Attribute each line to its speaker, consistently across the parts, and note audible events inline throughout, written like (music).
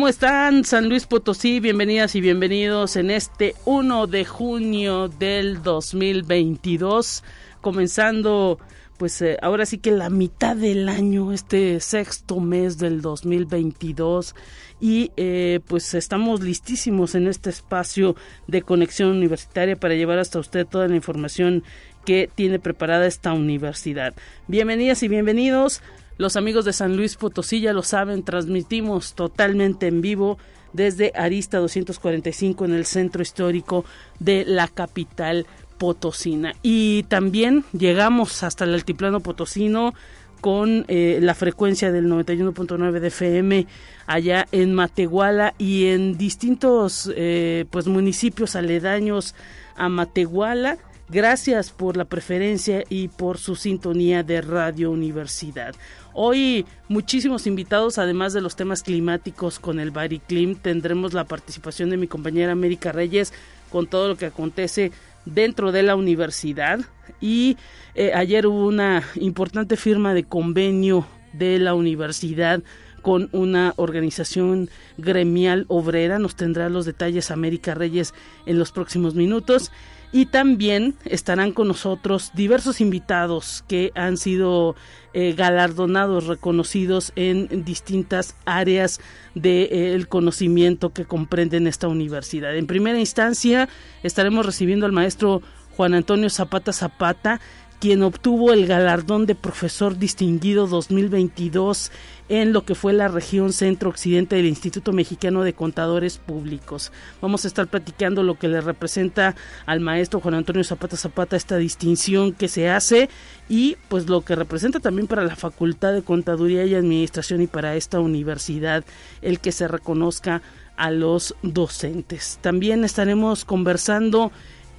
Speaker 1: ¿Cómo están San Luis Potosí? Bienvenidas y bienvenidos en este 1 de junio del 2022, comenzando pues eh, ahora sí que la mitad del año, este sexto mes del 2022 y eh, pues estamos listísimos en este espacio de conexión universitaria para llevar hasta usted toda la información que tiene preparada esta universidad. Bienvenidas y bienvenidos. Los amigos de San Luis Potosí ya lo saben, transmitimos totalmente en vivo desde Arista 245 en el centro histórico de la capital potosina. Y también llegamos hasta el altiplano potosino con eh, la frecuencia del 91.9 de FM allá en Matehuala y en distintos eh, pues municipios aledaños a Matehuala Gracias por la preferencia y por su sintonía de Radio Universidad. Hoy muchísimos invitados, además de los temas climáticos con el Bariclim, tendremos la participación de mi compañera América Reyes con todo lo que acontece dentro de la universidad. Y eh, ayer hubo una importante firma de convenio de la universidad con una organización gremial obrera. Nos tendrá los detalles América Reyes en los próximos minutos y también estarán con nosotros diversos invitados que han sido eh, galardonados, reconocidos en distintas áreas del conocimiento que comprenden esta universidad. En primera instancia estaremos recibiendo al maestro Juan Antonio Zapata Zapata, quien obtuvo el galardón de profesor distinguido 2022 en lo que fue la región centro-occidente del Instituto Mexicano de Contadores Públicos. Vamos a estar platicando lo que le representa al maestro Juan Antonio Zapata Zapata esta distinción que se hace y pues lo que representa también para la Facultad de Contaduría y Administración y para esta universidad el que se reconozca a los docentes. También estaremos conversando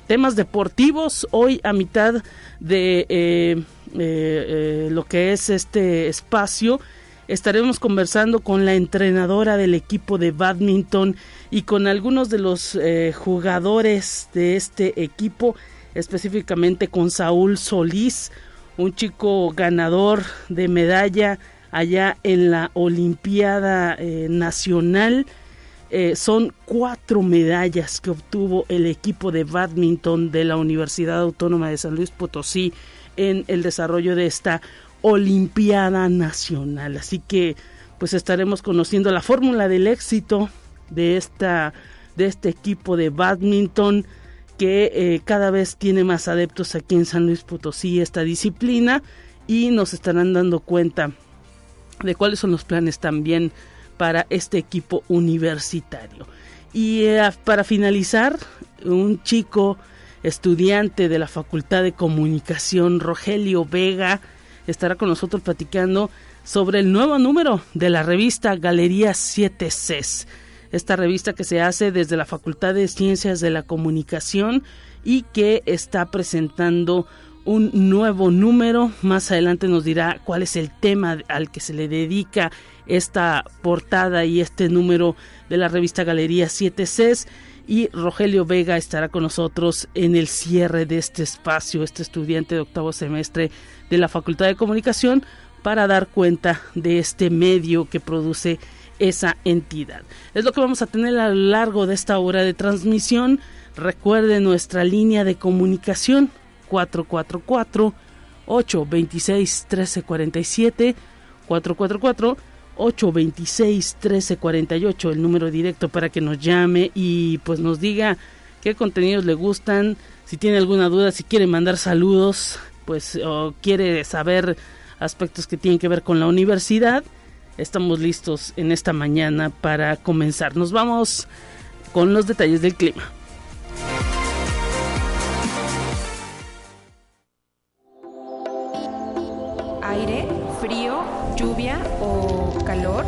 Speaker 1: temas deportivos hoy a mitad de eh, eh, eh, lo que es este espacio estaremos conversando con la entrenadora del equipo de badminton y con algunos de los eh, jugadores de este equipo, específicamente con Saúl Solís, un chico ganador de medalla allá en la Olimpiada Nacional. Eh, son cuatro medallas que obtuvo el equipo de badminton de la Universidad Autónoma de San Luis Potosí en el desarrollo de esta Olimpiada Nacional. Así que pues estaremos conociendo la fórmula del éxito de esta de este equipo de badminton que eh, cada vez tiene más adeptos aquí en San Luis Potosí esta disciplina y nos estarán dando cuenta de cuáles son los planes también para este equipo universitario. Y eh, para finalizar, un chico estudiante de la Facultad de Comunicación, Rogelio Vega, estará con nosotros platicando sobre el nuevo número de la revista Galería 7 CES. Esta revista que se hace desde la Facultad de Ciencias de la Comunicación y que está presentando un nuevo número. Más adelante nos dirá cuál es el tema al que se le dedica esta portada y este número de la revista Galería 7 CES y Rogelio Vega estará con nosotros en el cierre de este espacio, este estudiante de octavo semestre de la Facultad de Comunicación, para dar cuenta de este medio que produce esa entidad. Es lo que vamos a tener a lo largo de esta hora de transmisión. Recuerde nuestra línea de comunicación 444 826 1347 444 826-1348, el número directo para que nos llame y pues nos diga qué contenidos le gustan, si tiene alguna duda, si quiere mandar saludos, pues o quiere saber aspectos que tienen que ver con la universidad. Estamos listos en esta mañana para comenzar. Nos vamos con los detalles del clima.
Speaker 2: Aire, frío, lluvia o calor?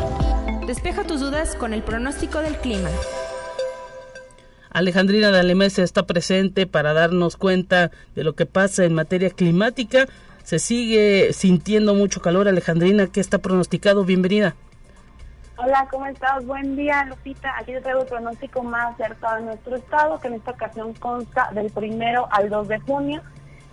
Speaker 2: Despeja tus dudas con el pronóstico del clima.
Speaker 1: Alejandrina Dalemesa está presente para darnos cuenta de lo que pasa en materia climática. Se sigue sintiendo mucho calor, Alejandrina, ¿qué está pronosticado? Bienvenida.
Speaker 3: Hola, ¿cómo estás? Buen día, Lupita. Aquí te traigo el pronóstico más acertado de nuestro estado, que en esta ocasión consta del primero al 2 de junio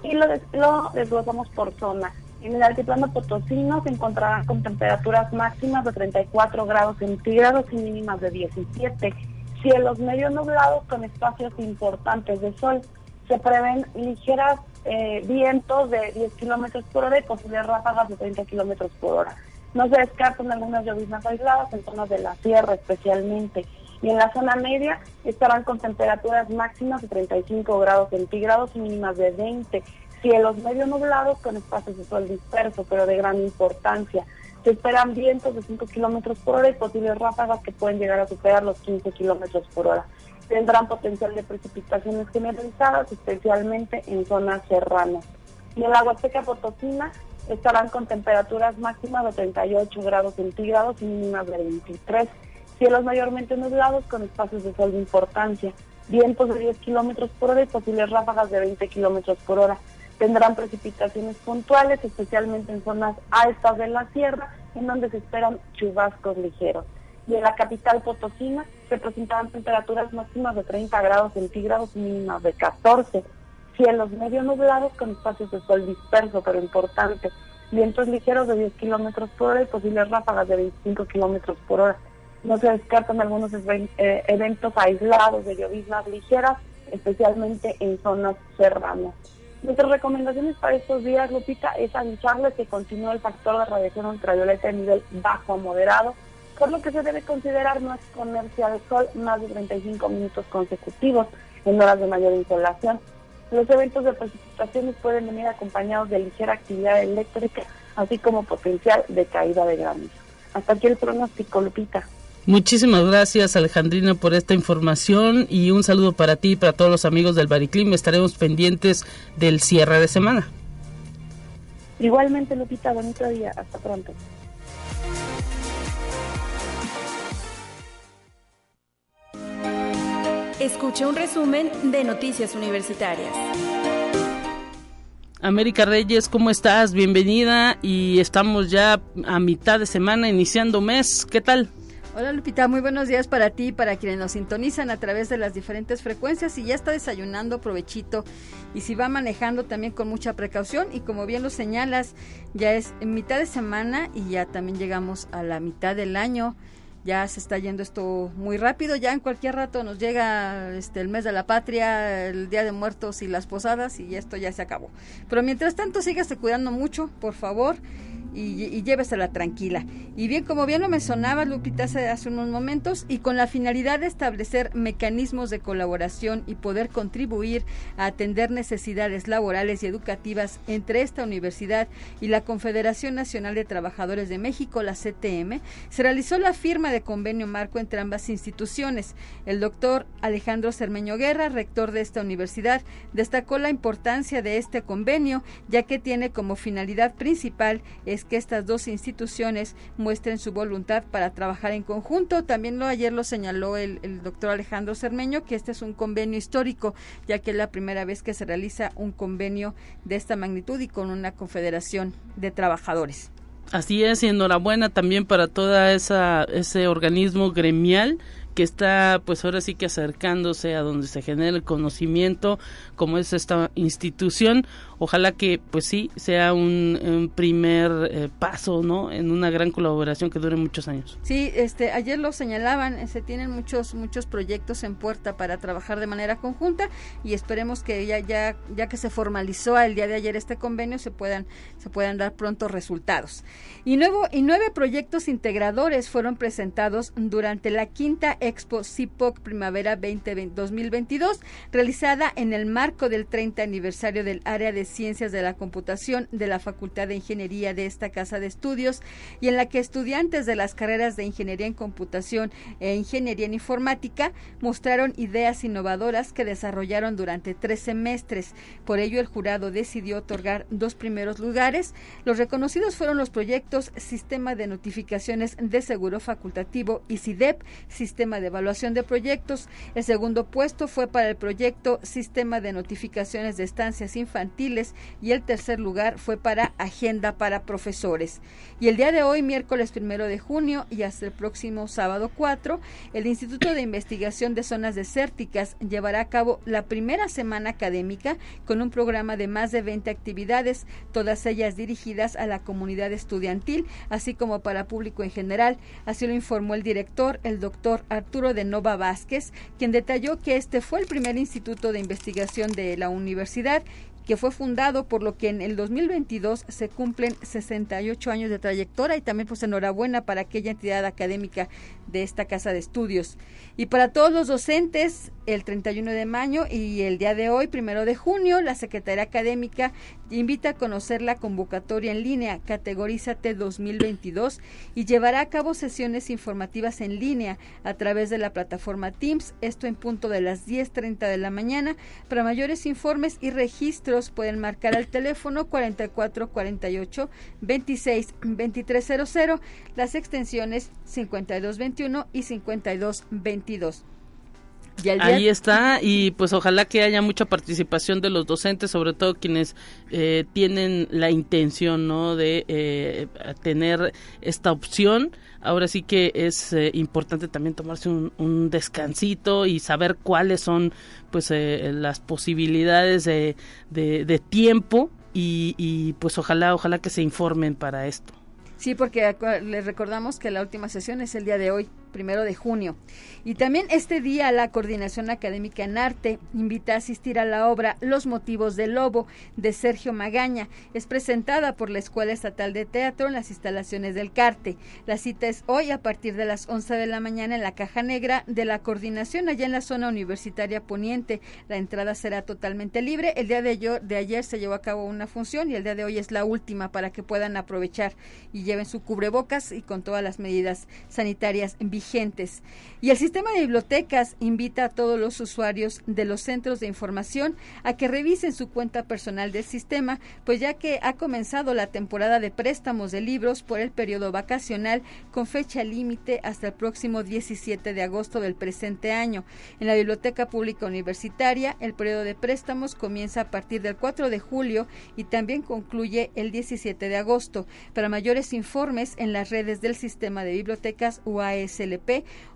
Speaker 3: y lo, lo desglosamos por zona. En el altiplano potosino se encontrarán con temperaturas máximas de 34 grados centígrados y mínimas de 17. Cielos medio nublados con espacios importantes de sol. Se prevén ligeras eh, vientos de 10 kilómetros por hora y posibles ráfagas de 30 kilómetros por hora. No se descartan algunas lloviznas aisladas en zonas de la sierra especialmente. Y en la zona media estarán con temperaturas máximas de 35 grados centígrados y mínimas de 20 cielos medio nublados con espacios de sol disperso, pero de gran importancia. Se esperan vientos de 5 kilómetros por hora y posibles ráfagas que pueden llegar a superar los 15 kilómetros por hora. Tendrán potencial de precipitaciones generalizadas, especialmente en zonas serranas. Y en la Huasteca Potosina estarán con temperaturas máximas de 38 grados centígrados y mínimas de 23. Cielos mayormente nublados con espacios de sol de importancia. Vientos de 10 kilómetros por hora y posibles ráfagas de 20 kilómetros por hora. Tendrán precipitaciones puntuales, especialmente en zonas altas de la sierra, en donde se esperan chubascos ligeros. Y en la capital potosina se presentarán temperaturas máximas de 30 grados centígrados mínimas de 14. Cielos medio nublados con espacios de sol disperso, pero importante. Vientos ligeros de 10 kilómetros por hora y posibles ráfagas de 25 kilómetros por hora. No se descartan algunos eh, eventos aislados de lloviznas ligeras, especialmente en zonas serranas. Nuestras recomendaciones para estos días, Lupita, es avisarles que continúa el factor de radiación ultravioleta en nivel bajo a moderado, por lo que se debe considerar no exponerse al sol más de 35 minutos consecutivos en horas de mayor insolación. Los eventos de precipitaciones pueden venir acompañados de ligera actividad eléctrica, así como potencial de caída de granizo. Hasta aquí el pronóstico, Lupita.
Speaker 1: Muchísimas gracias Alejandrina por esta información y un saludo para ti y para todos los amigos del Bariclim. Estaremos pendientes del cierre de semana.
Speaker 3: Igualmente Lupita, bonito día. Hasta pronto.
Speaker 2: Escuche un resumen de Noticias Universitarias.
Speaker 1: América Reyes, ¿cómo estás? Bienvenida y estamos ya a mitad de semana, iniciando mes. ¿Qué tal?
Speaker 4: Hola Lupita, muy buenos días para ti y para quienes nos sintonizan a través de las diferentes frecuencias. Si ya está desayunando, provechito. Y si va manejando también con mucha precaución. Y como bien lo señalas, ya es mitad de semana y ya también llegamos a la mitad del año. Ya se está yendo esto muy rápido. Ya en cualquier rato nos llega este, el mes de la patria, el día de muertos y las posadas. Y esto ya se acabó. Pero mientras tanto, sígase cuidando mucho, por favor y, y, llévesela tranquila. Y bien, como bien lo mencionaba Lupita hace, hace, unos momentos, y con la finalidad de establecer mecanismos de colaboración y poder contribuir a atender necesidades laborales y educativas entre esta universidad y la Confederación Nacional de Trabajadores de México, la CTM, se realizó la firma de convenio marco entre ambas instituciones. El doctor Alejandro Cermeño Guerra, rector de esta universidad, destacó la importancia de este convenio, ya que tiene como finalidad principal es que estas dos instituciones muestren su voluntad para trabajar en conjunto. También lo ayer lo señaló el, el doctor Alejandro Cermeño, que este es un convenio histórico, ya que es la primera vez que se realiza un convenio de esta magnitud y con una confederación de trabajadores.
Speaker 1: Así es, y enhorabuena también para esa ese organismo gremial que está pues ahora sí que acercándose a donde se genera el conocimiento como es esta institución ojalá que pues sí sea un, primer eh, paso no en una gran colaboración que dure muchos años.
Speaker 4: Sí este ayer lo señalaban eh, se tienen muchos muchos proyectos en puerta para trabajar de manera conjunta y esperemos que ya ya ya que se formalizó el día de ayer este convenio se puedan se puedan dar pronto resultados. Y nuevo y nueve proyectos integradores fueron presentados durante la quinta Expo CIPOC Primavera 2020, 2022 realizada en el marco del 30 aniversario del área de Ciencias de la Computación de la Facultad de Ingeniería de esta casa de estudios y en la que estudiantes de las carreras de Ingeniería en Computación e Ingeniería en Informática mostraron ideas innovadoras que desarrollaron durante tres semestres. Por ello, el jurado decidió otorgar dos primeros lugares. Los reconocidos fueron los proyectos Sistema de Notificaciones de Seguro Facultativo y CIDEP, Sistema De Evaluación de Proyectos. El segundo puesto fue para el proyecto Sistema de Notificaciones de Estancias Infantiles y el tercer lugar fue para Agenda para Profesores. Y el día de hoy, miércoles primero de junio y hasta el próximo sábado 4, el Instituto de Investigación de Zonas Desérticas llevará a cabo la primera semana académica con un programa de más de 20 actividades, todas ellas dirigidas a la comunidad estudiantil, así como para público en general. Así lo informó el director, el doctor de Nova Vázquez, quien detalló que este fue el primer instituto de investigación de la universidad que fue fundado por lo que en el 2022 se cumplen 68 años de trayectoria y también pues enhorabuena para aquella entidad académica de esta casa de estudios. Y para todos los docentes, el 31 de mayo y el día de hoy, primero de junio, la Secretaría Académica invita a conocer la convocatoria en línea Categorízate 2022 y llevará a cabo sesiones informativas en línea a través de la plataforma Teams, esto en punto de las 10.30 de la mañana. Para mayores informes y pueden marcar al teléfono 4448 26 2300, las extensiones 5221 y 5222.
Speaker 1: Ahí está y pues ojalá que haya mucha participación de los docentes, sobre todo quienes eh, tienen la intención ¿no? de eh, tener esta opción. Ahora sí que es eh, importante también tomarse un, descansito y saber cuáles son pues las posibilidades de, de, tiempo y, y pues ojalá ojalá que se informen para esto.
Speaker 4: Sí, porque les recordamos que la última sesión es el día de hoy, primero de junio. Y también este día la Coordinación Académica en Arte invita a asistir a la obra Los Motivos del Lobo de Sergio Magaña. Es presentada por la Escuela Estatal de Teatro en las instalaciones del CARTE. La cita es hoy a partir de las 11 de la mañana en la Caja Negra de la Coordinación allá en la zona universitaria poniente. La entrada será totalmente libre. El día de, de ayer se llevó a cabo una función y el día de hoy es la última para que puedan aprovechar y lleven su cubrebocas y con todas las medidas sanitarias vigentes. Y el sistema de bibliotecas invita a todos los usuarios de los centros de información a que revisen su cuenta personal del sistema, pues ya que ha comenzado la temporada de préstamos de libros por el periodo vacacional con fecha límite hasta el próximo 17 de agosto del presente año. En la Biblioteca Pública Universitaria, el periodo de préstamos comienza a partir del 4 de julio y también concluye el 17 de agosto. Para mayores informes en las redes del sistema de bibliotecas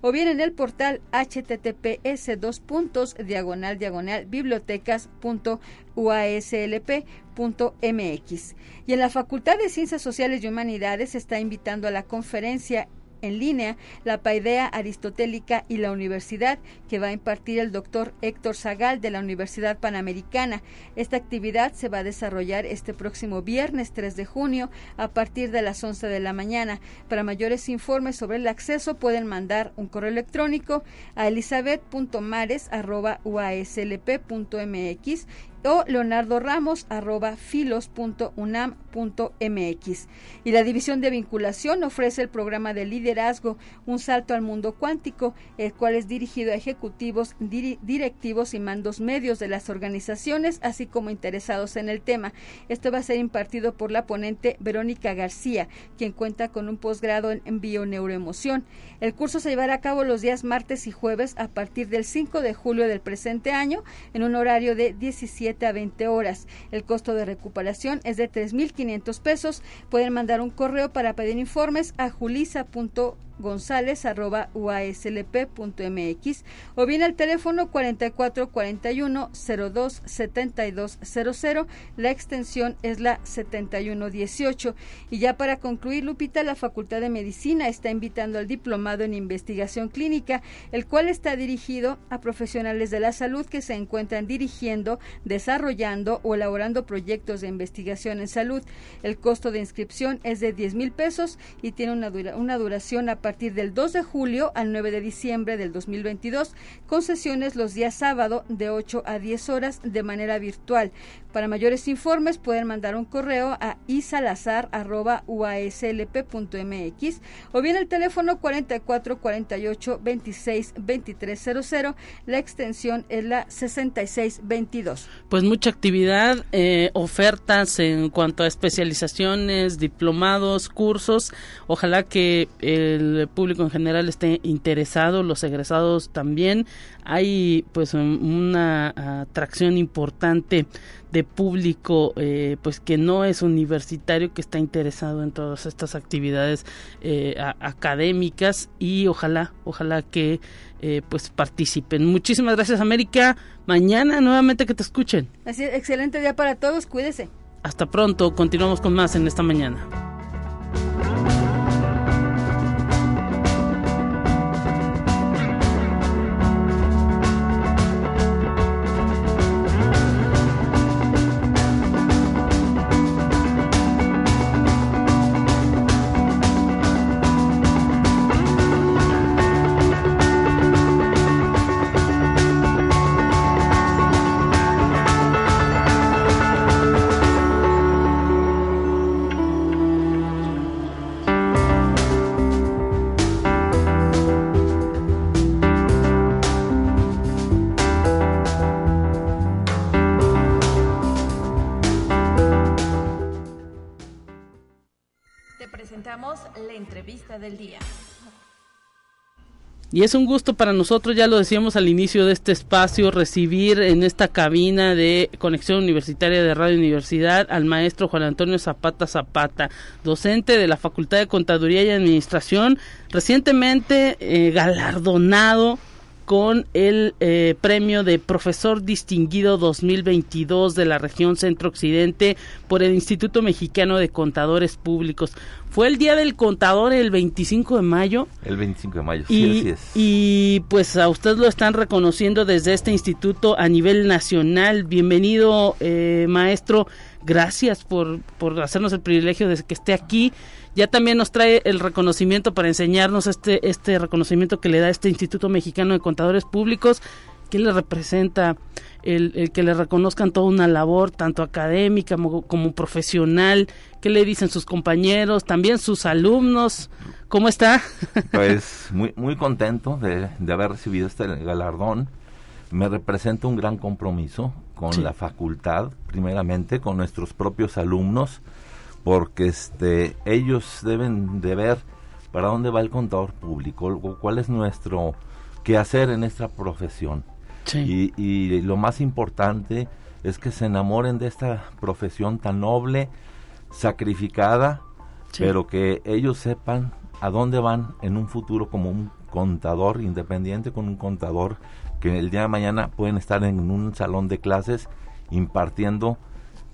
Speaker 4: O bien en el portal https dos puntos diagonal diagonal bibliotecas.uaslp.mx. Y en la Facultad de Ciencias Sociales y Humanidades se está invitando a la conferencia en línea la Paidea Aristotélica y la Universidad que va a impartir el doctor Héctor Zagal de la Universidad Panamericana. Esta actividad se va a desarrollar este próximo viernes 3 de junio a partir de las 11 de la mañana. Para mayores informes sobre el acceso pueden mandar un correo electrónico a elizabeth.mares.uaslp.mx o Leonardo Ramos arroba filos.unam.mx. Y la División de Vinculación ofrece el programa de liderazgo Un Salto al Mundo Cuántico, el cual es dirigido a ejecutivos, directivos y mandos medios de las organizaciones, así como interesados en el tema. Esto va a ser impartido por la ponente Verónica García, quien cuenta con un posgrado en bioneuroemoción. El curso se llevará a cabo los días martes y jueves a partir del 5 de julio del presente año en un horario de 17 a 20 horas. El costo de recuperación es de 3.500 pesos. Pueden mandar un correo para pedir informes a julisa.com gonzález.uaslp.mx o bien al teléfono 4441 02 7200. La extensión es la 7118. Y ya para concluir, Lupita, la Facultad de Medicina está invitando al diplomado en investigación clínica, el cual está dirigido a profesionales de la salud que se encuentran dirigiendo, desarrollando o elaborando proyectos de investigación en salud. El costo de inscripción es de 10 mil pesos y tiene una, una duración a partir del 2 de julio al 9 de diciembre del 2022, con sesiones los días sábado de 8 a 10 horas de manera virtual. Para mayores informes pueden mandar un correo a isalazar.uaslp.mx o bien el teléfono 4448 26 2300. La extensión es la 6622.
Speaker 1: Pues mucha actividad, eh, ofertas en cuanto a especializaciones, diplomados, cursos. Ojalá que el público en general esté interesado, los egresados también. Hay pues una atracción importante de público eh, pues que no es universitario que está interesado en todas estas actividades eh, académicas y ojalá ojalá que eh, pues participen. Muchísimas gracias América. Mañana nuevamente que te escuchen.
Speaker 4: Así, excelente día para todos cuídese.
Speaker 1: Hasta pronto continuamos con más en esta mañana Y es un gusto para nosotros, ya lo decíamos al inicio de este espacio, recibir en esta cabina de Conexión Universitaria de Radio Universidad al maestro Juan Antonio Zapata Zapata, docente de la Facultad de Contaduría y Administración, recientemente eh, galardonado con el eh, premio de profesor distinguido 2022 de la región centro occidente por el Instituto Mexicano de Contadores Públicos. Fue el día del contador el 25 de mayo.
Speaker 5: El 25 de mayo,
Speaker 1: y,
Speaker 5: sí, así es.
Speaker 1: Y pues a usted lo están reconociendo desde este instituto a nivel nacional. Bienvenido, eh, maestro. Gracias por, por hacernos el privilegio de que esté aquí ya también nos trae el reconocimiento para enseñarnos este, este reconocimiento que le da este Instituto Mexicano de Contadores Públicos. ¿Qué le representa el, que le reconozcan toda una labor, tanto académica como, profesional? ¿Qué le dicen sus compañeros, también sus alumnos? ¿Cómo está?
Speaker 5: Pues muy, muy contento de, haber recibido este galardón. Me representa un gran compromiso con la facultad, primeramente, con nuestros propios alumnos, porque este ellos deben de ver para dónde va el contador público, cuál es nuestro quehacer en esta profesión. Y, y, lo más importante es que se enamoren de esta profesión tan noble, sacrificada, pero que ellos sepan a dónde van en un futuro como un contador independiente, con un contador que el día de mañana pueden estar en un salón de clases impartiendo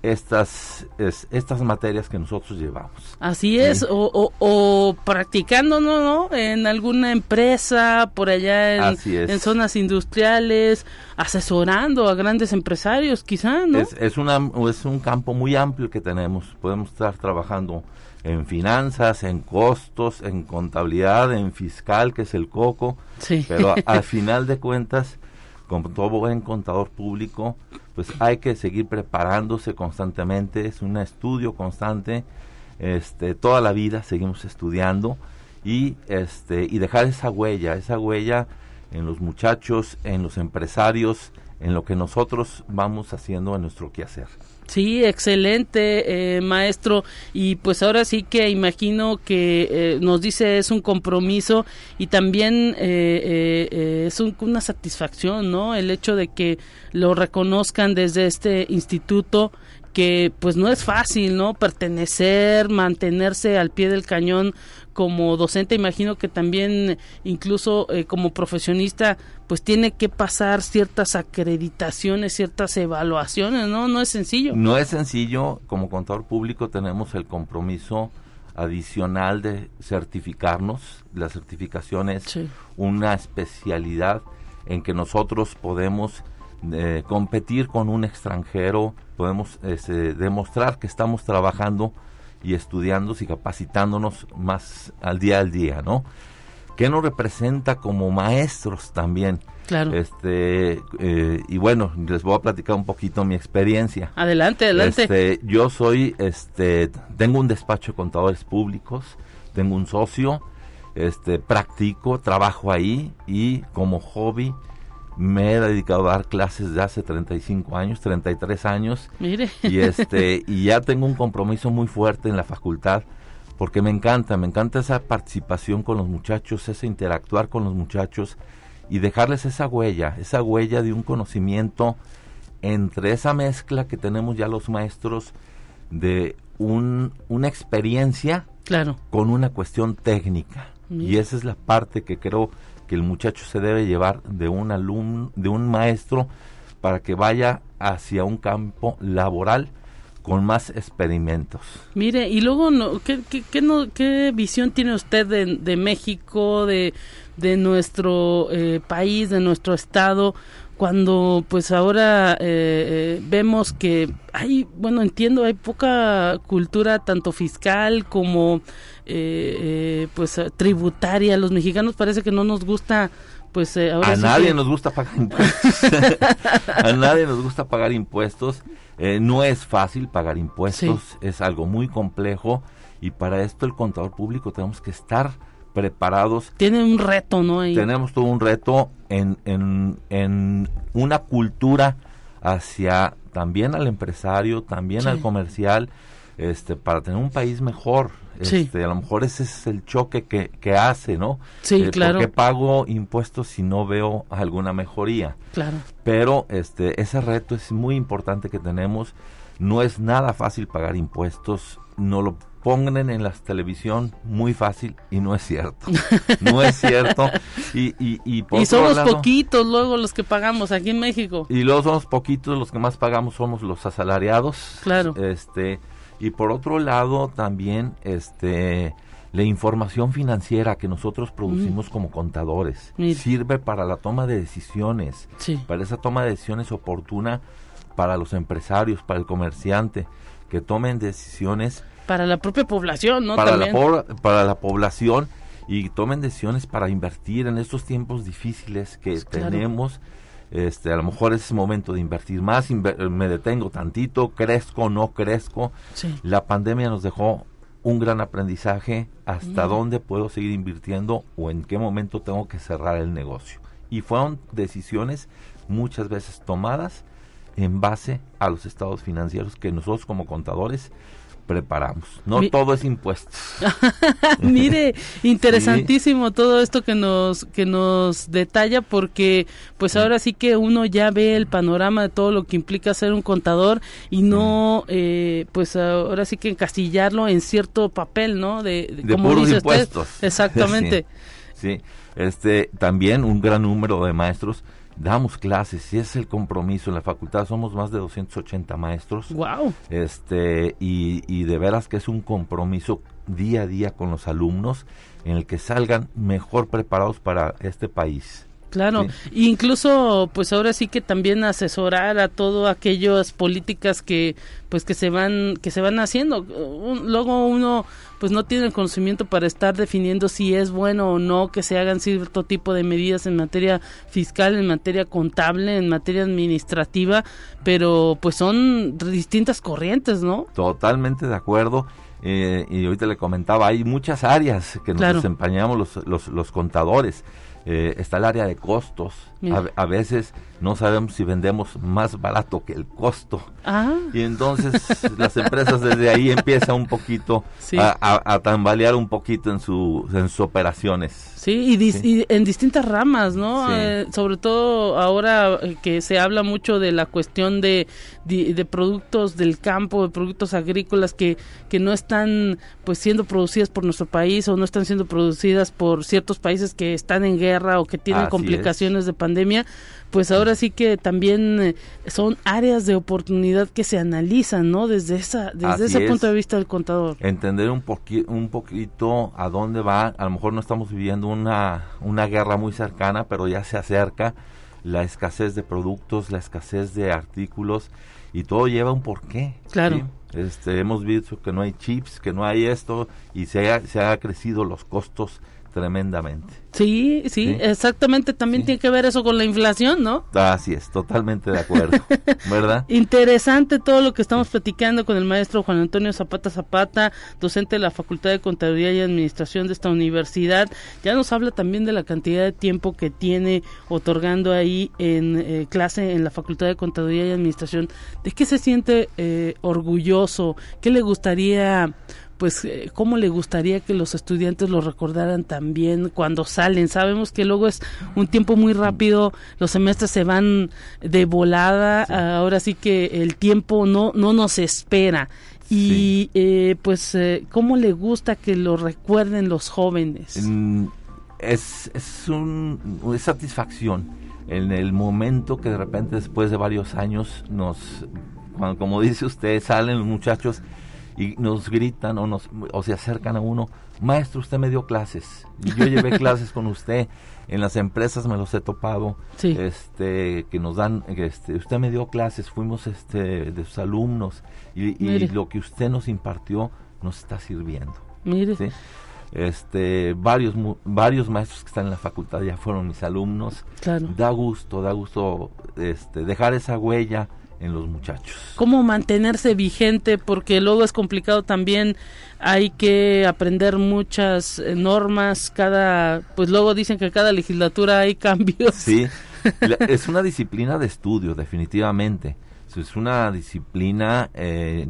Speaker 5: estas, estas materias que nosotros llevamos.
Speaker 1: Así es, o, o, practicando, ¿no, ¿no? En alguna empresa, por allá en, en, zonas industriales, asesorando a grandes empresarios, quizá, ¿no?
Speaker 5: Es, es, una, es un campo muy amplio que tenemos. Podemos estar trabajando en finanzas, en costos, en contabilidad, en fiscal, que es el coco. Sí. Pero al (laughs) final de cuentas, como todo buen contador público, pues hay que seguir preparándose constantemente, es un estudio constante, este, toda la vida seguimos estudiando y, este, y dejar esa huella, esa huella en los muchachos, en los empresarios, en lo que nosotros vamos haciendo en nuestro quehacer.
Speaker 1: Sí, excelente, eh, maestro. Y pues ahora sí que imagino que eh, nos dice es un compromiso y también eh, es una satisfacción, ¿no? El hecho de que lo reconozcan desde este instituto que pues no es fácil, ¿no? Pertenecer, mantenerse al pie del cañón como docente, imagino que también incluso eh, como profesionista pues tiene que pasar ciertas acreditaciones, ciertas evaluaciones, ¿no? No es sencillo.
Speaker 5: No es sencillo, como contador público tenemos el compromiso adicional de certificarnos, la certificación es una especialidad en que nosotros podemos eh, competir con un extranjero, podemos este, demostrar que estamos trabajando y estudiando y capacitándonos más al día al día, ¿no? ¿Qué nos representa como maestros también?
Speaker 1: Claro.
Speaker 5: Este, eh, y bueno, les voy a platicar un poquito mi experiencia.
Speaker 1: Adelante, adelante.
Speaker 5: Este, yo soy, este, tengo un despacho de contadores públicos, tengo un socio, este, practico, trabajo ahí y como hobby me he dedicado a dar clases de hace 35 años, 33 años.
Speaker 1: Mire.
Speaker 5: Y este (laughs) y ya tengo un compromiso muy fuerte en la facultad porque me encanta, me encanta esa participación con los muchachos, ese interactuar con los muchachos y dejarles esa huella, esa huella de un conocimiento entre esa mezcla que tenemos ya los maestros de un, una experiencia
Speaker 1: claro.
Speaker 5: con una cuestión técnica. Y esa es la parte que creo que el muchacho se debe llevar de un alumno, de un maestro, para que vaya hacia un campo laboral con más experimentos.
Speaker 1: Mire, y luego, no, ¿qué, qué, no, qué visión tiene usted de, de México, de, de nuestro eh, país, de nuestro estado? Cuando pues ahora eh, eh, vemos que hay, bueno, entiendo, hay poca cultura tanto fiscal como eh, pues tributaria. Los mexicanos parece que no nos gusta pues
Speaker 5: ahora (laughs) a nadie nos gusta pagar impuestos. A nadie nos gusta pagar impuestos. No es fácil pagar impuestos. Es algo muy complejo. Y para esto el contador público tenemos que estar preparados.
Speaker 1: Tiene un reto, ¿no?
Speaker 5: Tenemos todo un reto en, en, en, una cultura hacia también al empresario, también al comercial, este, para tener un país mejor. Este, A lo mejor ese es el choque que, que hace, ¿no?
Speaker 1: Sí, eh, claro.
Speaker 5: Porque pago impuestos si no veo alguna mejoría.
Speaker 1: Claro.
Speaker 5: Pero este, ese reto es muy importante que tenemos. No es nada fácil pagar impuestos. No lo pongan en la televisión muy fácil y no es cierto. (laughs) No es cierto. Y, y, y,
Speaker 1: y somos poquitos luego los que pagamos aquí en México.
Speaker 5: Y luego somos poquitos los que más pagamos somos los asalariados.
Speaker 1: Claro.
Speaker 5: Este, y por otro lado también este la información financiera que nosotros producimos como contadores sirve para la toma de decisiones, para esa toma de decisiones oportuna para los empresarios, para el comerciante, que tomen decisiones
Speaker 1: para la propia población, ¿no?
Speaker 5: Para, La, para la población y tomen decisiones para invertir en estos tiempos difíciles que pues tenemos. Este, a lo mejor es momento de invertir más, me detengo tantito, crezco, no crezco. La pandemia nos dejó un gran aprendizaje hasta mm. dónde puedo seguir invirtiendo o en qué momento tengo que cerrar el negocio. Y fueron decisiones muchas veces tomadas en base a los estados financieros que nosotros como contadores preparamos. No todo es impuestos. (laughs)
Speaker 1: Mire, (laughs) interesantísimo todo esto que nos que nos detalla porque pues ahora sí que uno ya ve el panorama de todo lo que implica ser un contador y no eh, pues ahora sí que encastillarlo en cierto papel, ¿no?
Speaker 5: De, como dice impuestos. (laughs)
Speaker 1: Exactamente.
Speaker 5: sí, este también un gran número de maestros damos clases y es el compromiso. En la facultad somos más de 280 maestros.
Speaker 1: Wow
Speaker 5: este y, y de veras que es un compromiso día a día con los alumnos en el que salgan mejor preparados para este país
Speaker 1: Claro, incluso pues ahora sí que también asesorar a todas aquellas políticas que pues que se van que se van haciendo. luego uno pues no tiene el conocimiento para estar definiendo si es bueno o no que se hagan cierto tipo de medidas en materia fiscal, en materia contable, en materia administrativa, pero pues son distintas corrientes, ¿no?
Speaker 5: Totalmente de acuerdo. Eh, y ahorita le comentaba, hay muchas áreas que nos desempeñamos los, los, los contadores eh, está el área de costos. A, veces no sabemos si vendemos más barato que el costo.
Speaker 1: Ah.
Speaker 5: Y entonces (laughs) las empresas desde ahí empiezan un poquito a, tambalear un poquito en, su, en sus operaciones.
Speaker 1: Sí, y, en distintas ramas, ¿no? Eh, sobre todo ahora que se habla mucho de la cuestión de, de, productos del campo, de productos agrícolas que, que no están pues siendo producidas por nuestro país o no están siendo producidas por ciertos países que están en guerra o que tienen complicaciones de pandemia, pues ahora sí que también eh, son áreas de oportunidad que se analizan, ¿no? Desde esa desde ese punto de vista del contador.
Speaker 5: Entender un un poquito a dónde va, a lo mejor no estamos viviendo una una guerra muy cercana, pero ya se acerca la escasez de productos, la escasez de artículos y todo lleva un porqué.
Speaker 1: Claro.
Speaker 5: Este, hemos visto que no hay chips, que no hay esto y se ha, se ha crecido los costos tremendamente.
Speaker 1: Sí, sí, exactamente. También tiene que ver eso con la inflación, ¿no?
Speaker 5: Así es, totalmente de acuerdo. (laughs) ¿Verdad?
Speaker 1: Interesante todo lo que estamos platicando con el maestro Juan Antonio Zapata Zapata, docente de la Facultad de Contaduría y Administración de esta universidad. Ya nos habla también de la cantidad de tiempo que tiene otorgando ahí en eh, clase en la Facultad de Contaduría y Administración. ¿De qué se siente eh, orgulloso? ¿Qué le gustaría pues eh, cómo le gustaría que los estudiantes lo recordaran también cuando salen. Sabemos que luego es un tiempo muy rápido, los semestres se van de volada, ahora sí que el tiempo no, no nos espera. Y eh, pues, eh, ¿cómo le gusta que lo recuerden los jóvenes?
Speaker 5: Es, es, un, es satisfacción en el momento que de repente después de varios años nos, cuando, como dice usted, salen los muchachos y nos gritan o, nos, o se acercan a uno, maestro, usted me dio clases, y yo llevé (laughs) clases con usted, en las empresas me los he topado, este, que nos dan, este, usted me dio clases, fuimos este, de sus alumnos, y, lo que usted nos impartió nos está sirviendo.
Speaker 1: Mire.
Speaker 5: Este, varios, varios maestros que están en la facultad ya fueron mis alumnos. Da gusto, da gusto este, dejar esa huella en los muchachos.
Speaker 1: ¿Cómo mantenerse vigente? Porque luego es complicado también, hay que aprender muchas eh, normas, cada, pues luego dicen que cada legislatura hay cambios.
Speaker 5: Sí, (laughs) es una disciplina de estudio, definitivamente. Es una disciplina, eh,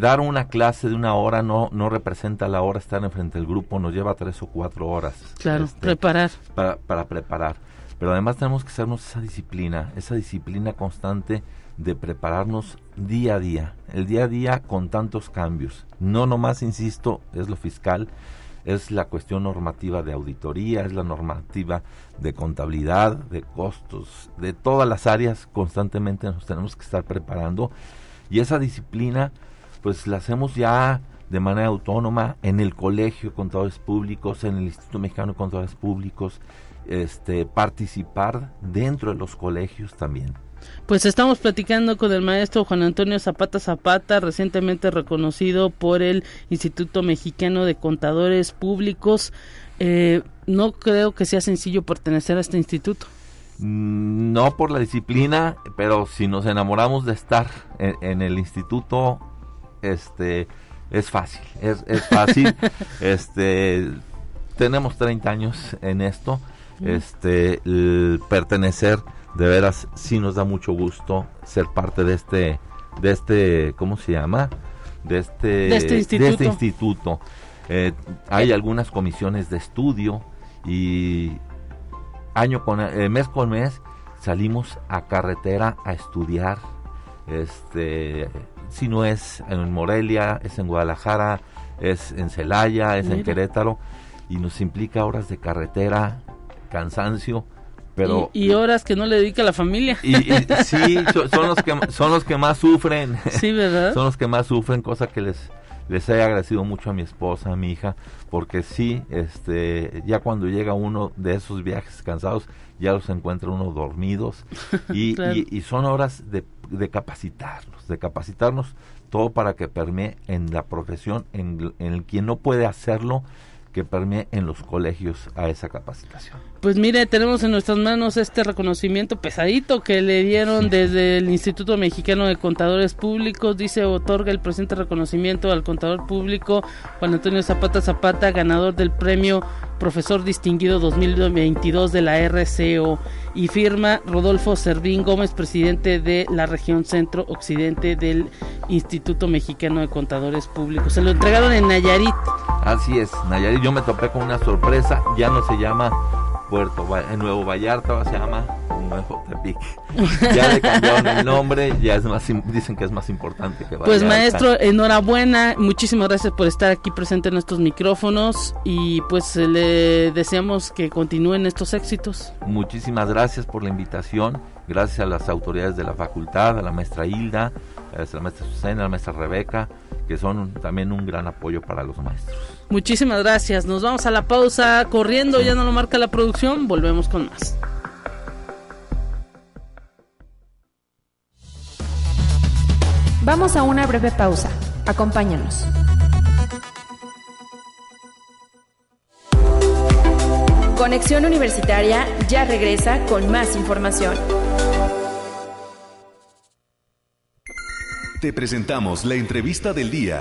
Speaker 5: dar una clase de una hora no, no representa la hora estar enfrente del grupo, nos lleva tres o cuatro horas.
Speaker 1: Claro, este, preparar.
Speaker 5: Para, para preparar. Pero además tenemos que hacernos esa disciplina, esa disciplina constante de prepararnos día a día, el día a día con tantos cambios. No nomás, insisto, es lo fiscal, es la cuestión normativa de auditoría, es la normativa de contabilidad, de costos, de todas las áreas constantemente nos tenemos que estar preparando y esa disciplina pues la hacemos ya de manera autónoma en el colegio de contadores públicos, en el Instituto Mexicano de Contadores Públicos, este participar dentro de los colegios también.
Speaker 1: Pues estamos platicando con el maestro Juan Antonio Zapata Zapata, recientemente reconocido por el Instituto Mexicano de Contadores Públicos. Eh, no creo que sea sencillo pertenecer a este instituto.
Speaker 5: Mm, no por la disciplina, pero si nos enamoramos de estar en, el instituto, este, es fácil, es, fácil. (laughs) este, tenemos 30 años en esto, este, pertenecer de veras sí nos da mucho gusto ser parte de este, de este, ¿cómo se llama? De este,
Speaker 1: de este instituto.
Speaker 5: este instituto. Eh, hay algunas comisiones de estudio y año con eh, mes con mes salimos a carretera a estudiar. Este, si no es en Morelia, es en Guadalajara, es en Celaya, es en Querétaro y nos implica horas de carretera, cansancio
Speaker 1: y, horas que no le dedica a la familia.
Speaker 5: Y, sí, son los que son los que más sufren.
Speaker 1: Sí, ¿verdad?
Speaker 5: son los que más sufren, cosa que les les he agradecido mucho a mi esposa, a mi hija, porque sí, este, ya cuando llega uno de esos viajes cansados, ya los encuentra uno dormidos (laughs) y, y, son horas de, de, capacitarlos, de capacitarnos todo para que permee en la profesión, en, en el quien no puede hacerlo, que permee en los colegios a esa capacitación.
Speaker 1: Pues mire, tenemos en nuestras manos este reconocimiento pesadito que le dieron desde el Instituto Mexicano de Contadores Públicos. Dice, otorga el presente reconocimiento al contador público Juan Antonio Zapata Zapata, ganador del premio Profesor Distinguido 2022 de la RCO. Y firma Rodolfo Servín Gómez, presidente de la región Centro Occidente del Instituto Mexicano de Contadores Públicos. Se lo entregaron en Nayarit.
Speaker 5: Así es, Nayarit. Yo me topé con una sorpresa. Ya no se llama Puerto en Nuevo Vallarta, se llama Nuevo Tepic. (laughs) Ya le cambiaron el nombre, ya es más dicen que es más importante que
Speaker 1: Pues maestro, enhorabuena, muchísimas gracias por estar aquí presente en estos micrófonos y pues le deseamos que continúen estos éxitos.
Speaker 5: Muchísimas gracias por la invitación, gracias a las autoridades de la facultad, a la maestra Hilda, a la maestra Susana, a la maestra Rebeca, que son también un gran apoyo para los maestros.
Speaker 1: Muchísimas gracias. Nos vamos a la pausa corriendo, ya no lo marca la producción, volvemos con más.
Speaker 2: Vamos a una breve pausa. Acompáñanos. Conexión Universitaria ya regresa con más información.
Speaker 6: Te presentamos la entrevista del día.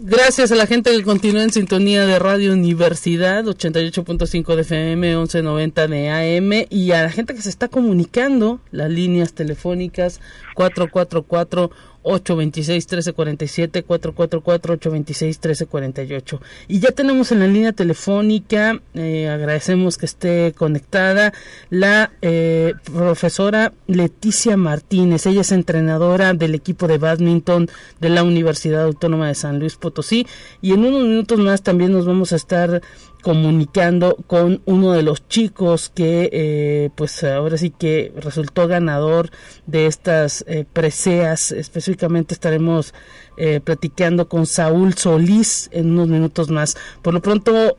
Speaker 1: Gracias a la gente que continúa en sintonía de Radio Universidad 88.5 de FM, 1190 de AM y a la gente que se está comunicando, las líneas telefónicas 444 826-1347, 444-826-1348. Y ya tenemos en la línea telefónica, eh, agradecemos que esté conectada, la eh, profesora Leticia Martínez. Ella es entrenadora del equipo de badminton de la Universidad Autónoma de San Luis Potosí. Y en unos minutos más también nos vamos a estar comunicando con uno de los chicos que eh, pues ahora sí que resultó ganador de estas eh, preseas. Específicamente estaremos eh, platicando con Saúl Solís en unos minutos más. Por lo pronto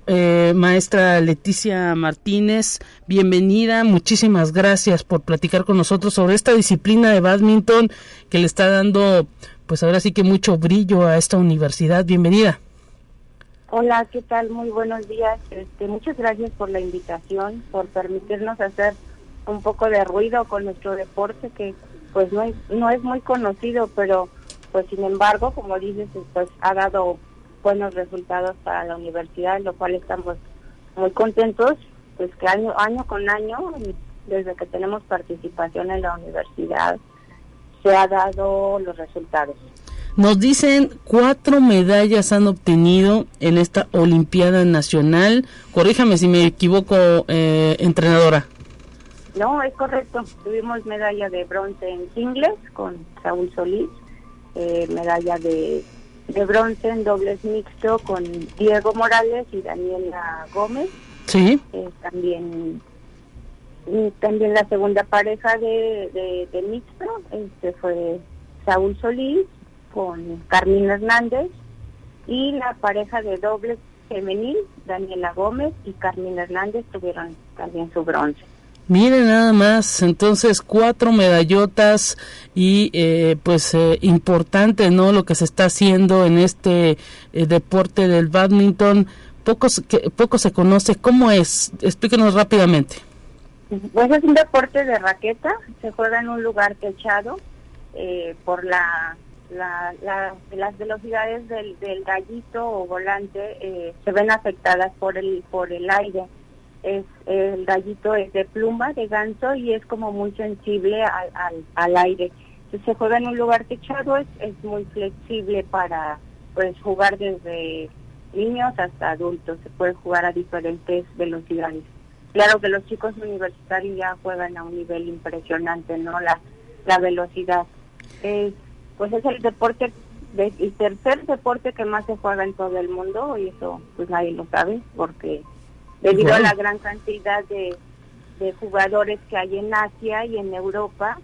Speaker 1: maestra Leticia Martínez bienvenida. Muchísimas gracias por platicar con nosotros sobre esta disciplina de badminton que le está dando pues ahora sí que mucho brillo a esta universidad. Bienvenida
Speaker 7: Hola, ¿qué tal? Muy buenos días. Este, muchas gracias por la invitación, por permitirnos hacer un poco de ruido con nuestro deporte que pues no es, no es muy conocido, pero pues sin embargo, como dices, pues ha dado buenos resultados para la universidad, lo cual estamos muy contentos, pues que año año con año, desde que tenemos participación en la universidad, se ha dado los resultados.
Speaker 1: Nos dicen cuatro medallas han obtenido en esta Olimpiada Nacional. Corríjame si me equivoco, eh, entrenadora.
Speaker 7: No, es correcto. Tuvimos medalla de bronce en singles con Saúl Solís, eh, medalla de, de bronce en dobles mixto con Diego Morales y Daniela Gómez.
Speaker 1: Sí.
Speaker 7: Eh, también también la segunda pareja de, de, de mixto este fue Saúl Solís con Carmín Hernández y la pareja de dobles femenil, Daniela Gómez y Carmín Hernández, tuvieron también su bronce.
Speaker 1: Miren nada más, entonces cuatro medallotas y eh, pues eh, importante, ¿no? Lo que se está haciendo en este eh, deporte del badminton, pocos que, poco se conoce. ¿Cómo es? Explíquenos rápidamente.
Speaker 7: Pues es un deporte de raqueta, se juega en un lugar techado eh, por la la, las velocidades del, del gallito o volante eh, se ven afectadas por el por el aire. Es el gallito es de pluma de ganso y es como muy sensible al, al, aire. Si se juega en un lugar techado es, es muy flexible para pues jugar desde niños hasta adultos. Se puede jugar a diferentes velocidades. Claro que los chicos universitarios ya juegan a un nivel impresionante, ¿no? La, la velocidad. Pues es el deporte, de, el tercer deporte que más se juega en todo el mundo y eso pues nadie lo sabe porque debido a la gran cantidad de, de jugadores que hay en Asia y en Europa,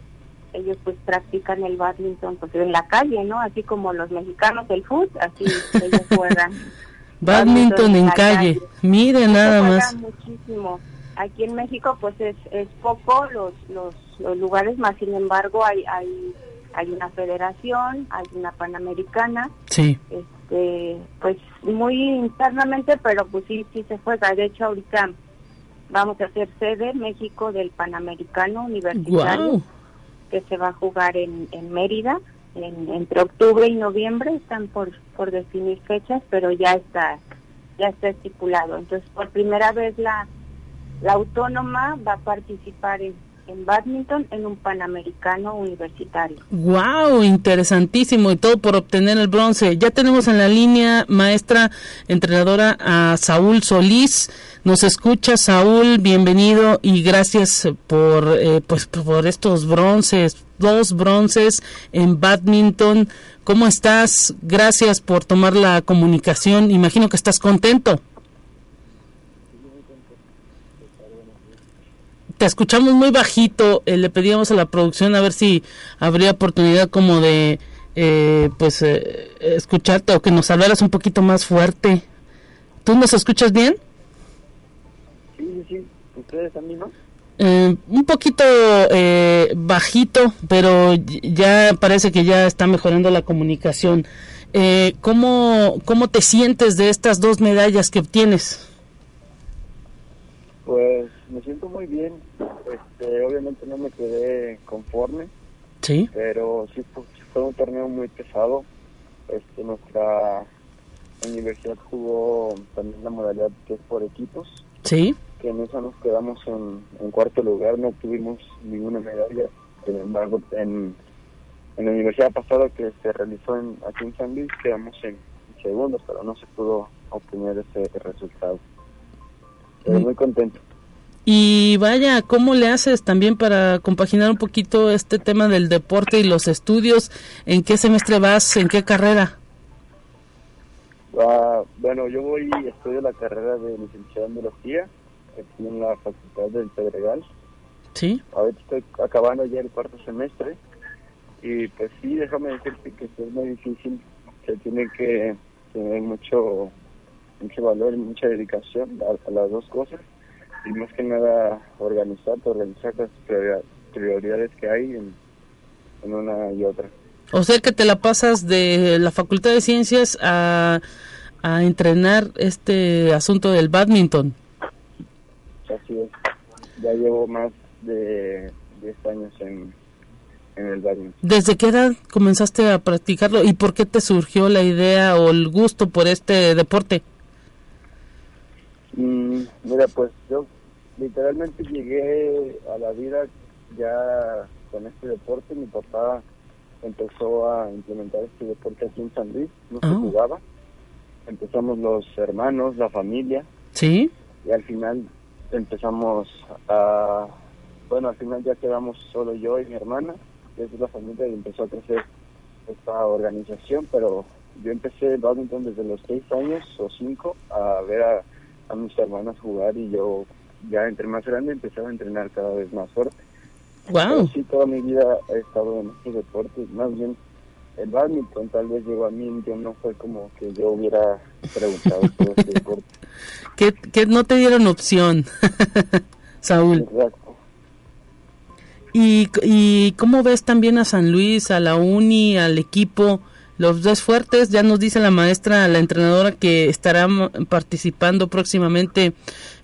Speaker 7: ellos pues practican el badminton pues en la calle, ¿no? Así como los mexicanos el fútbol, así ellos juegan. (laughs)
Speaker 1: badminton en calle, mire nada más.
Speaker 7: muchísimo. Aquí en México pues es, es poco los, los, los lugares, más sin embargo hay, hay hay una federación, hay una panamericana.
Speaker 1: Sí.
Speaker 7: Este, pues muy internamente, pero pues sí, sí se juega. De hecho, ahorita vamos a hacer sede México del Panamericano Universitario, que se va a jugar en, en Mérida en, entre octubre y noviembre. Están por, por definir fechas, pero ya está ya está estipulado. Entonces, por primera vez la, la autónoma va a participar en en badminton en un panamericano universitario.
Speaker 1: Wow, interesantísimo y todo por obtener el bronce. Ya tenemos en la línea maestra entrenadora a Saúl Solís. Nos escucha Saúl, bienvenido y gracias por eh, pues por estos bronces, dos bronces en badminton. ¿Cómo estás? Gracias por tomar la comunicación. Imagino que estás contento. Te escuchamos muy bajito. Eh, le pedíamos a la producción a ver si habría oportunidad como de, eh, pues, eh, escucharte o que nos hablaras un poquito más fuerte. ¿Tú nos escuchas bien?
Speaker 8: Sí, sí, sí. ¿Ustedes también, no?
Speaker 1: un poquito bajito, pero ya parece que ya está mejorando la comunicación. ¿cómo, ¿Cómo te sientes de estas dos medallas que obtienes?
Speaker 8: Pues me siento muy bien. Este, obviamente no me quedé conforme.
Speaker 1: Sí.
Speaker 8: Pero sí fue, un torneo muy pesado. Este, nuestra universidad jugó también la modalidad que es por equipos.
Speaker 1: Sí.
Speaker 8: Que en esa nos quedamos en, cuarto lugar, no tuvimos ninguna medalla. Sin embargo, en, en la universidad pasada que se realizó en, aquí en San Luis quedamos en segundos, pero no se pudo obtener ese resultado. Pero muy contento.
Speaker 1: Y vaya, ¿cómo le haces también para compaginar un poquito este tema del deporte y los estudios? ¿En qué semestre vas? ¿En qué carrera?
Speaker 8: Ah, bueno, yo voy estudio la carrera de licenciado en biología aquí en la Facultad del Pedregal.
Speaker 1: Sí.
Speaker 8: Ahorita estoy acabando ya el cuarto semestre y pues sí, déjame decirte que es muy difícil, se tiene que tener mucho mucho valor y mucha dedicación a, las dos cosas y más que nada organizar, organizar las prioridades que hay en, en una y otra.
Speaker 1: O sea que te la pasas de la Facultad de Ciencias a, a entrenar este asunto del badminton.
Speaker 8: Así es. Ya llevo más de 10 años en, en el badminton.
Speaker 1: ¿Desde qué edad comenzaste a practicarlo y por qué te surgió la idea o el gusto por este deporte?
Speaker 8: Mm, mira, pues yo literalmente llegué a la vida ya con este deporte. Mi papá empezó a implementar este deporte aquí en San Luis, no se ah. jugaba. Empezamos los hermanos, la familia.
Speaker 1: Sí.
Speaker 8: Y al final empezamos a, bueno, al final ya quedamos solo yo y mi hermana, que es la familia, y empezó a crecer esta organización, pero yo empecé el badminton desde los seis años o cinco a ver a a mis hermanas jugar y yo ya entre más grande empecé a entrenar cada vez más fuerte.
Speaker 1: Wow.
Speaker 8: sí, toda mi vida he estado en este deporte, más bien el badminton tal vez llegó a mí, yo no fue como que yo hubiera preguntado por este (laughs) deporte.
Speaker 1: Que, que no te dieron opción, (laughs) Saúl.
Speaker 8: Exacto.
Speaker 1: ¿Y, ¿Y cómo ves también a San Luis, a la uni, al equipo? Los dos fuertes, ya nos dice la maestra, la entrenadora, que estará participando próximamente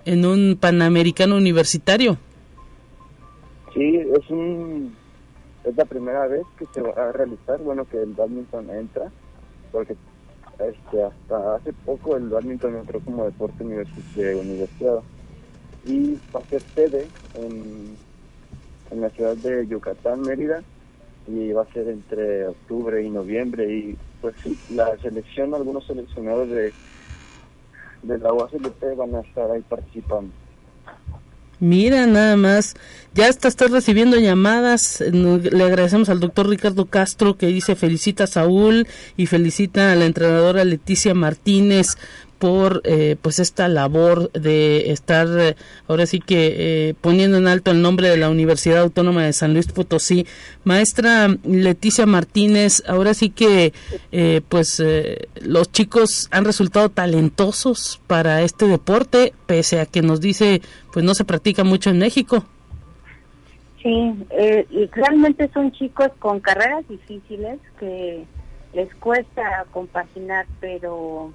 Speaker 1: en un Panamericano Universitario.
Speaker 8: Sí, es un es la primera vez que se va a realizar, bueno, que el badminton entra, porque este, hasta hace poco el badminton entró como deporte de y va a ser sede en, en la ciudad de Yucatán, Mérida, y va a ser entre octubre y noviembre y pues la selección, algunos seleccionados de, de la UACLP van a estar ahí participando.
Speaker 1: Mira, nada más, ya está, está recibiendo llamadas. Le agradecemos al doctor Ricardo Castro que dice felicita a Saúl y felicita a la entrenadora Leticia Martínez por eh, pues esta labor de estar eh, ahora sí que eh, poniendo en alto el nombre de la Universidad Autónoma de San Luis Potosí. Maestra Leticia Martínez, ahora sí que pues los chicos han resultado talentosos para este deporte, pese a que nos dice pues no se practica mucho en México.
Speaker 7: Sí, realmente son chicos con carreras difíciles que les cuesta compaginar, pero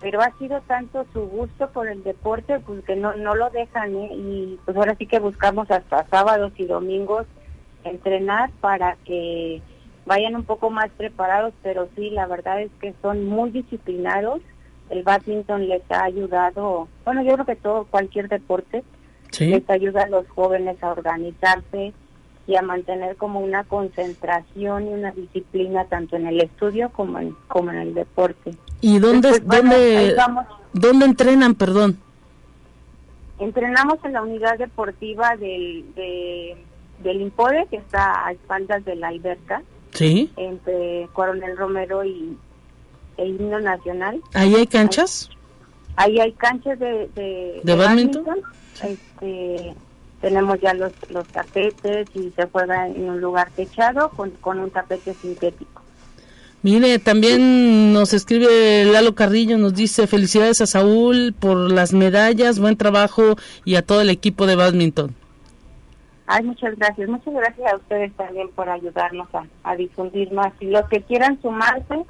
Speaker 7: pero ha sido tanto su gusto por el deporte pues que no, no lo dejan ¿eh? y pues ahora sí que buscamos hasta sábados y domingos entrenar para que vayan un poco más preparados, pero sí, la verdad es que son muy disciplinados. El badminton les ha ayudado, bueno, yo creo que todo, cualquier deporte, les ayuda a los jóvenes a organizarse y a mantener como una concentración y una disciplina tanto en el estudio como en, como en el deporte.
Speaker 1: ¿Y dónde, dónde, dónde entrenan, perdón?
Speaker 7: Entrenamos en la unidad deportiva del, del Impode, que está a espaldas de la alberca.
Speaker 1: Sí.
Speaker 7: Entre Coronel Romero y el Himno Nacional.
Speaker 1: ¿Ahí hay canchas?
Speaker 7: Ahí, hay canchas de, de,
Speaker 1: de,
Speaker 7: Este, tenemos ya los, los tapetes y se juega en un lugar techado con, con un tapete sintético.
Speaker 1: Mire, también nos escribe Lalo Carrillo, nos dice felicidades a Saúl por las medallas, buen trabajo y a todo el equipo de badminton.
Speaker 7: Ay, muchas gracias. Muchas gracias a ustedes también por ayudarnos a, difundir más. Y los que quieran sumarse,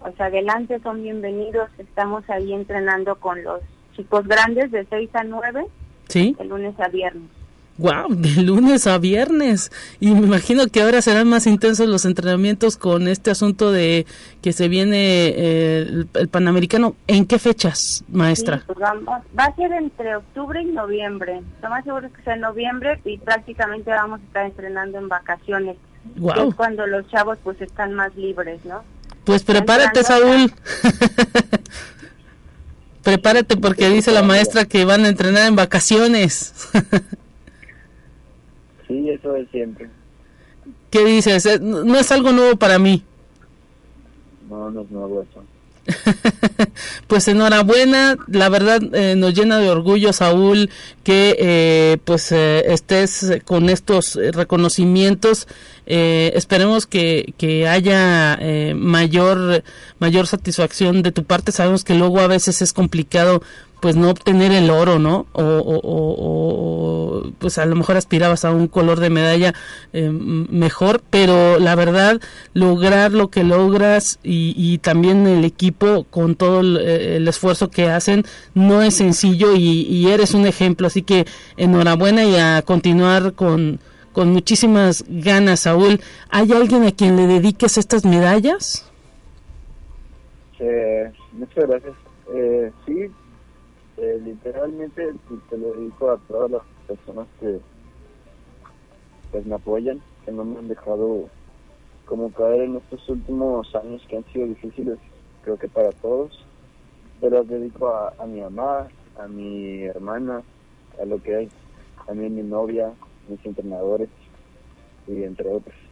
Speaker 7: pues adelante, son bienvenidos. Estamos ahí entrenando con los chicos grandes de 6 a 9,
Speaker 1: ¿Sí?
Speaker 7: de lunes a viernes.
Speaker 1: Wow, (laughs) de lunes a viernes. Y me imagino que ahora serán más intensos los entrenamientos con este asunto de que se viene eh, el, Panamericano. ¿En qué fechas, maestra?
Speaker 7: Pues va a ser entre octubre y noviembre. Lo más seguro es que sea en noviembre y prácticamente vamos a estar entrenando en vacaciones. es cuando los chavos pues están más libres, ¿no?
Speaker 1: Pues prepárate, Saúl. (laughs) prepárate porque dice la maestra que van a entrenar en vacaciones. (laughs)
Speaker 8: sí, eso es siempre.
Speaker 1: ¿Qué dices? Eh, no es algo nuevo para mí.
Speaker 8: No, no es nuevo eso. (laughs)
Speaker 1: pues enhorabuena, la verdad eh, nos llena de orgullo Saúl que eh, pues eh, estés con estos reconocimientos. esperemos que, que haya mayor mayor satisfacción de tu parte. Sabemos que luego a veces es complicado pues no obtener el oro, ¿no? O, o, pues a lo mejor aspirabas a un color de medalla eh, mejor, pero la verdad lograr lo que logras y, también el equipo con todo el, esfuerzo que hacen no es sencillo y, y, eres un ejemplo, así que enhorabuena y a continuar con, con muchísimas ganas, Saúl. ¿Hay alguien a quien le dediques estas medallas?
Speaker 8: Eh, muchas gracias. Eh, sí, eh, literalmente te lo dedico a todas las personas que pues me apoyan, que no me han dejado como caer en estos últimos años que han sido difíciles, creo que para todos. Te las dedico a, a mi mamá, a mi hermana, a lo que hay, también mi novia, mis entrenadores y entre otros.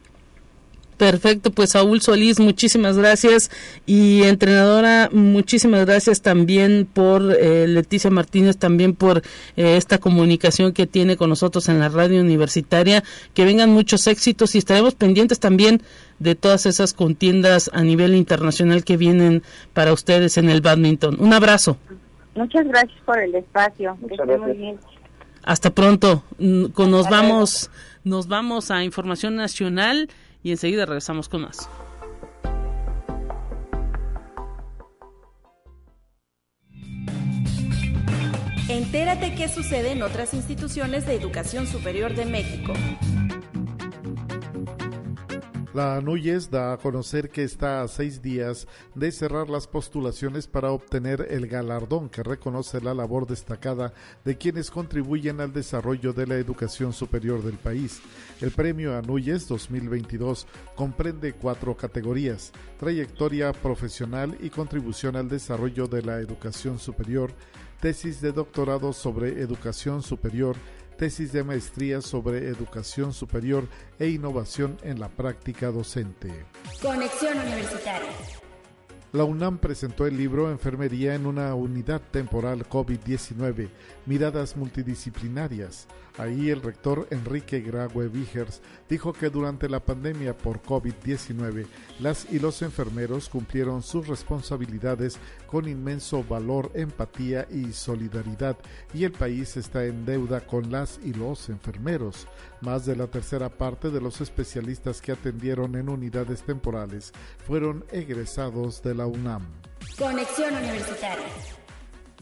Speaker 1: Perfecto, pues Saúl Solís, muchísimas gracias. Y entrenadora, muchísimas gracias también por eh, Leticia Martínez, también por eh, esta comunicación que tiene con nosotros en la radio universitaria. Que vengan muchos éxitos y estaremos pendientes también de todas esas contiendas a nivel internacional que vienen para ustedes en el badminton. Un abrazo.
Speaker 7: Muchas gracias por el espacio. muy bien.
Speaker 1: Hasta pronto. Nos vamos, nos vamos a información nacional y enseguida regresamos con más.
Speaker 2: Entérate qué sucede en otras instituciones de educación superior de México.
Speaker 9: La Núñez da a conocer que está a seis días de cerrar las postulaciones para obtener el galardón que reconoce la labor destacada de quienes contribuyen al desarrollo de la educación superior del país. El premio Anuyes 2022 comprende cuatro categorías, trayectoria profesional y contribución al desarrollo de la educación superior, tesis de doctorado sobre educación superior, tesis de maestría sobre educación superior e innovación en la práctica docente.
Speaker 2: Conexión Universitaria.
Speaker 9: La UNAM presentó el libro Enfermería en una unidad temporal COVID-19, miradas multidisciplinarias, Ahí el rector Enrique Graue Vigers dijo que durante la pandemia por COVID-19 las y los enfermeros cumplieron sus responsabilidades con inmenso valor, empatía y solidaridad y el país está en deuda con las y los enfermeros. Más de la tercera parte de los especialistas que atendieron en unidades temporales fueron egresados de la UNAM.
Speaker 2: Conexión Universitaria.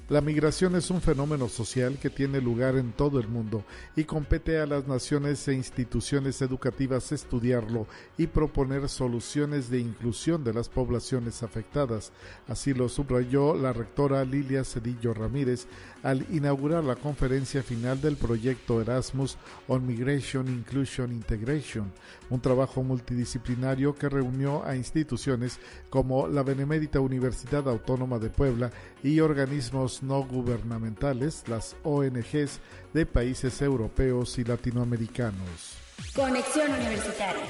Speaker 9: La migración es un fenómeno social que tiene lugar en todo el mundo y compete a las naciones e instituciones educativas estudiarlo y proponer soluciones de inclusión de las poblaciones afectadas. Así lo subrayó la rectora Lilia Cedillo Ramírez al inaugurar la conferencia final del proyecto Erasmus on Migration, Inclusion, Integration, un trabajo multidisciplinario que reunió a instituciones como la Benemérita Universidad Autónoma de Puebla y organismos no gubernamentales, las ONGs de países europeos y latinoamericanos.
Speaker 2: Conexión Universitaria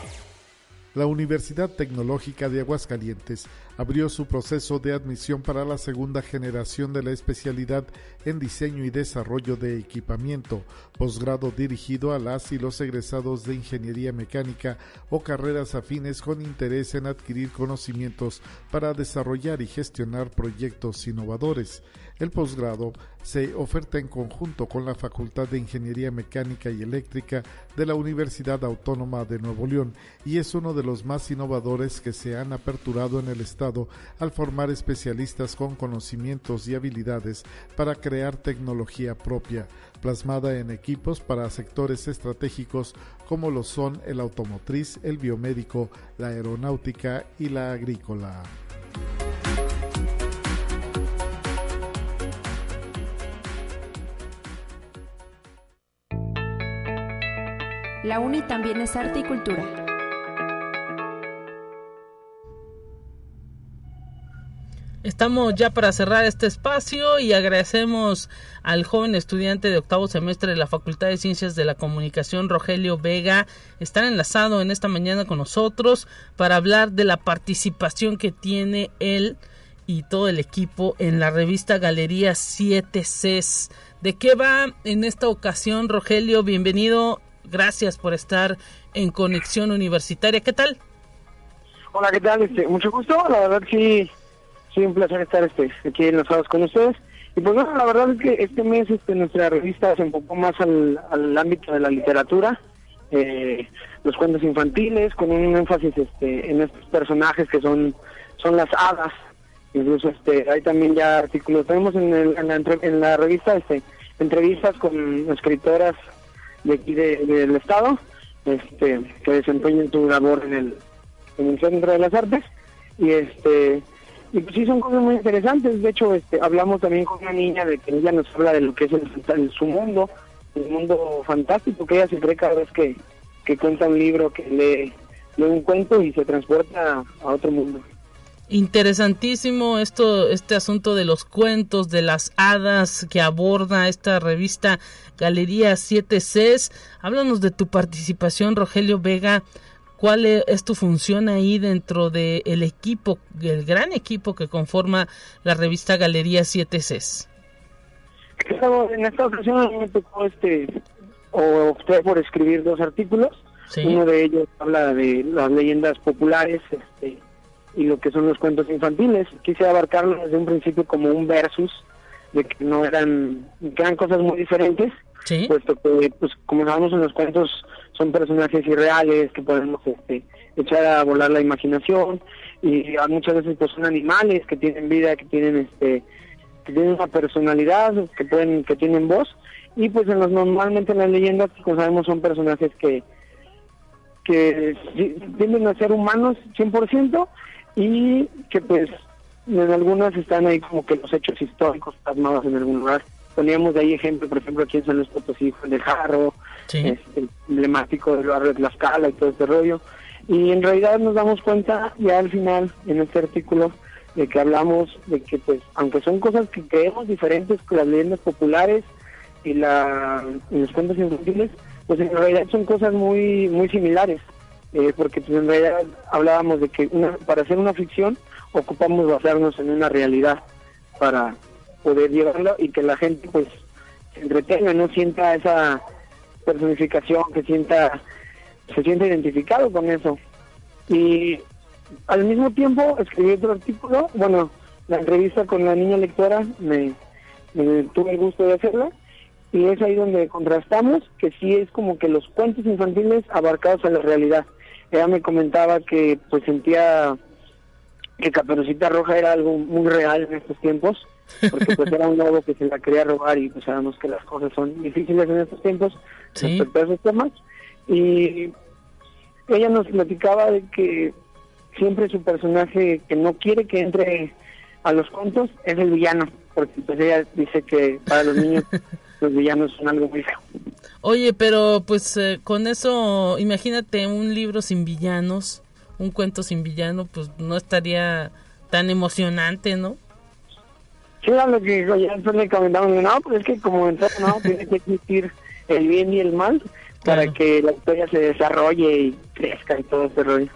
Speaker 9: la Universidad Tecnológica de Aguascalientes abrió su proceso de admisión para la segunda generación de la especialidad en diseño y desarrollo de equipamiento, posgrado dirigido a las y los egresados de ingeniería mecánica o carreras afines con interés en adquirir conocimientos para desarrollar y gestionar proyectos innovadores. El posgrado se oferta en conjunto con la Facultad de Ingeniería Mecánica y Eléctrica de la Universidad Autónoma de Nuevo León y es uno de los más innovadores que se han aperturado en el Estado al formar especialistas con conocimientos y habilidades para crear tecnología propia, plasmada en equipos para sectores estratégicos como lo son el automotriz, el biomédico, la aeronáutica y la agrícola.
Speaker 2: La UNI también es arte y cultura.
Speaker 1: Estamos ya para cerrar este espacio y agradecemos al joven estudiante de octavo semestre de la Facultad de Ciencias de la Comunicación, Rogelio Vega, estar enlazado en esta mañana con nosotros para hablar de la participación que tiene él y todo el equipo en la revista Galería 7Cs. ¿De qué va en esta ocasión, Rogelio? Bienvenido Gracias por estar en Conexión Universitaria. ¿Qué tal?
Speaker 10: Hola, ¿qué tal? Este, mucho gusto. La verdad sí sí, un placer estar este, aquí en los sábados con ustedes. Y pues bueno, la verdad es que este mes este, nuestra revista se enfocó más al, ámbito de la literatura, eh, los cuentos infantiles, con un énfasis este, en estos personajes que son, son las hadas. Incluso este, hay también ya artículos, tenemos en, en, la, en la revista este, entrevistas con escritoras de aquí del estado este, que desempeñan su labor en el, en el Centro de las Artes. Y este y pues sí son cosas muy interesantes. De hecho, este, hablamos también con una niña de que ella nos habla de lo que es el, su mundo, el mundo fantástico que ella se cree cada vez que, que cuenta un libro, que lee, lee un cuento y se transporta a otro mundo.
Speaker 1: Interesantísimo esto, este asunto de los cuentos, de las hadas que aborda esta revista Galería 7 Cs. Háblanos de tu participación, Rogelio Vega, cuál e-, es tu función ahí dentro del el equipo, el gran equipo que conforma la revista Galería 7 Cs.
Speaker 10: En esta ocasión me tocó este, o opté por escribir dos artículos. Uno de ellos habla de las leyendas populares este, y lo que son los cuentos infantiles. Quise abarcarlo desde un principio como un versus, de que no eran, que eran cosas muy diferentes, puesto que, pues, como sabemos en los cuentos, son personajes irreales que podemos este, echar a volar la imaginación y muchas veces pues son animales que tienen vida, que tienen este que tienen una personalidad, que pueden que tienen voz y pues en los, normalmente en las leyendas como sabemos son personajes que que tienden a ser humanos 100% y que pues en algunas están ahí como que los hechos históricos plasmados en algún lugar. Poníamos de ahí ejemplo, por ejemplo, aquí en San Luis Potosí, Juan de Jarro, este, emblemático del barrio de Tlaxcala y todo este rollo. Y en realidad nos damos cuenta ya al final, en este artículo, de que hablamos de que, pues, aunque son cosas que creemos diferentes con las leyendas populares y, la, los cuentos infantiles, pues en realidad son cosas muy muy similares. Eh, porque pues en realidad hablábamos de que una, para hacer una ficción ocupamos basarnos en una realidad para poder llevarlo y que la gente pues se entretenga, no sienta esa personificación, que sienta, se siente identificado con eso. Y al mismo tiempo escribí otro artículo, bueno, la entrevista con la niña lectora me, tuve el gusto de hacerla y es ahí donde contrastamos que sí es como que los cuentos infantiles abarcados a la realidad. Ella me comentaba que pues sentía que Caperucita Roja era algo muy real en estos tiempos porque pues era un lobo que se la quería robar y pues sabemos que las cosas son difíciles en estos tiempos respecto a esos temas. Y ella nos platicaba de que siempre su personaje que no quiere que entre a los cuentos es el villano porque pues ella dice que para los niños (laughs) los villanos son algo muy feo.
Speaker 1: Oye pero pues eh, con eso imagínate un libro sin villanos un cuento sin villano pues no estaría tan emocionante no
Speaker 10: Sí, era lo que ya después le comentamos, no, pues es que como en no, tiene que existir el bien y el mal para que la historia se desarrolle y crezca y todo ese rollo.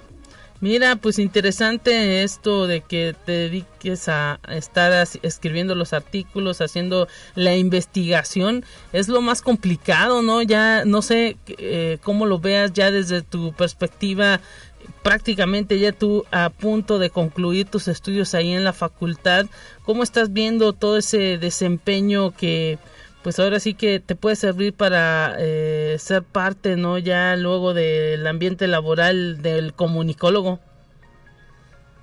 Speaker 1: Mira, pues interesante esto de que te dediques a estar escribiendo los artículos, haciendo la investigación. Es lo más complicado, ¿no? Ya no sé eh, cómo lo veas ya desde tu perspectiva prácticamente ya tú a punto de concluir tus estudios ahí en la facultad. ¿Cómo estás viendo todo ese desempeño que pues ahora sí que te puede servir para eh, ser parte, ¿no? Ya luego del ambiente laboral del comunicólogo.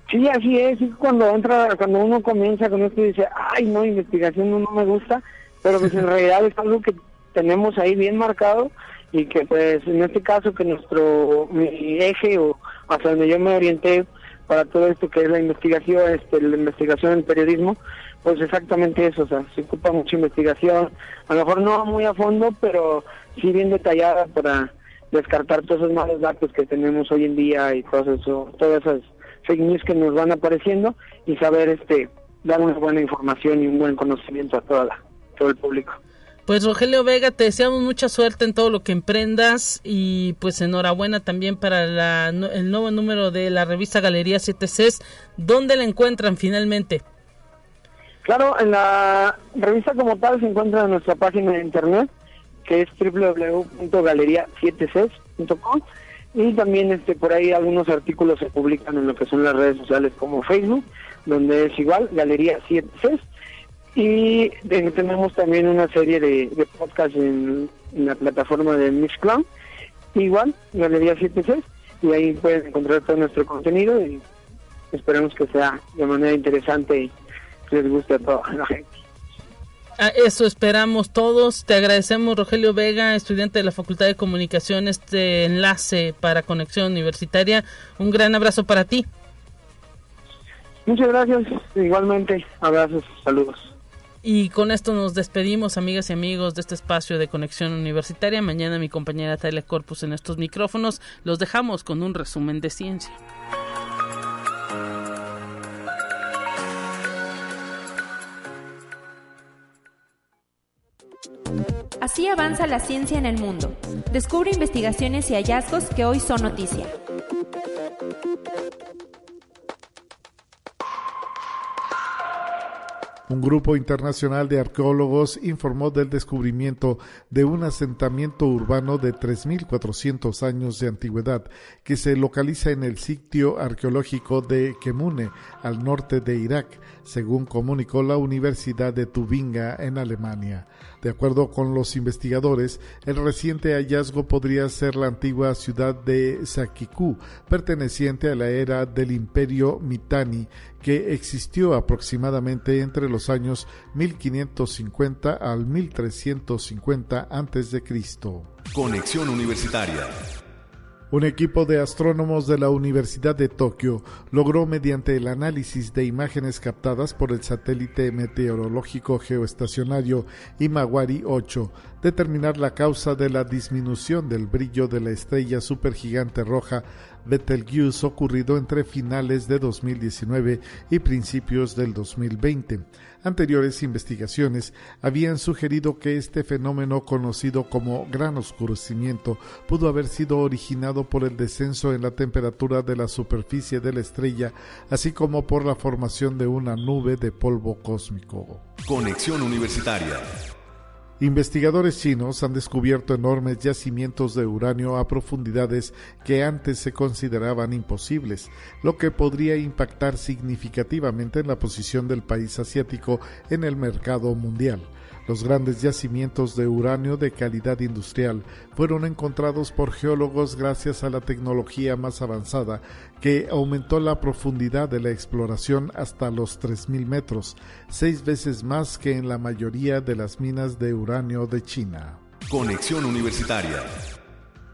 Speaker 10: Sí, así es. Cuando entra, cuando uno comienza con esto y dice, ay, no, investigación no, no me gusta, pero pues en (laughs) realidad es algo que tenemos ahí bien marcado y que pues en este caso que nuestro mi eje o hasta donde yo me orienté para todo esto que es la investigación, este, la investigación en periodismo, pues exactamente eso, o sea, se ocupa mucha investigación, a lo mejor no muy a fondo, pero sí bien detallada para descartar todos esos malos datos que tenemos hoy en día y todo eso, todas esas fake que nos van apareciendo y saber este dar una buena información y un buen conocimiento a toda todo el público.
Speaker 1: Pues Rogelio Vega, te deseamos mucha suerte en todo lo que emprendas y pues enhorabuena también para la, el nuevo número de la revista Galería 7 Cs. ¿Dónde la encuentran finalmente?
Speaker 10: Claro, en la revista como tal se encuentra en nuestra página de internet que es www.galeria7cs.com y también este por ahí algunos artículos se publican en lo que son las redes sociales como Facebook, donde es igual, Galería 7Cs y tenemos también una serie de, podcasts en, la plataforma de Mixcloud, igual, Galería 7C, y ahí pueden encontrar todo nuestro contenido y esperemos que sea de manera interesante y les guste (laughs) a toda la gente.
Speaker 1: eso esperamos todos. Te agradecemos, Rogelio Vega, estudiante de la Facultad de Comunicación, este enlace para Conexión Universitaria. Un gran abrazo para ti.
Speaker 10: Muchas gracias. Igualmente, abrazos, saludos.
Speaker 1: Y con esto nos despedimos, amigas y amigos, de este espacio de conexión universitaria. Mañana mi compañera Taylor Corpus en estos micrófonos. Los dejamos con un resumen de ciencia.
Speaker 2: Así avanza la ciencia en el mundo. Descubre investigaciones y hallazgos que hoy son noticia.
Speaker 9: Un grupo internacional de arqueólogos informó del descubrimiento de un asentamiento urbano de 3.400 años de antigüedad que se localiza en el sitio arqueológico de Kemune, al norte de Irak, según comunicó la Universidad de Tubinga en Alemania. De acuerdo con los investigadores, el reciente hallazgo podría ser la antigua ciudad de Sakiku, perteneciente a la era del Imperio Mitanni, que existió aproximadamente entre los años 1550 al 1350 a.C.
Speaker 6: Conexión Universitaria
Speaker 9: un equipo de astrónomos de la Universidad de Tokio logró mediante el análisis de imágenes captadas por el satélite meteorológico geoestacionario Imawari 8 determinar la causa de la disminución del brillo de la estrella supergigante roja Betelgeuse ocurrido entre finales de 2019 y principios del 2020. Anteriores investigaciones habían sugerido que este fenómeno conocido como gran oscurecimiento pudo haber sido originado por el descenso en la temperatura de la superficie de la estrella, así como por la formación de una nube de polvo cósmico.
Speaker 6: Conexión Universitaria
Speaker 9: Investigadores chinos han descubierto enormes yacimientos de uranio a profundidades que antes se consideraban imposibles, lo que podría impactar significativamente en la posición del país asiático en el mercado mundial. Los grandes yacimientos de uranio de calidad industrial fueron encontrados por geólogos gracias a la tecnología más avanzada que aumentó la profundidad de la exploración hasta los 3.000 metros, seis veces más que en la mayoría de las minas de uranio de China.
Speaker 6: Conexión Universitaria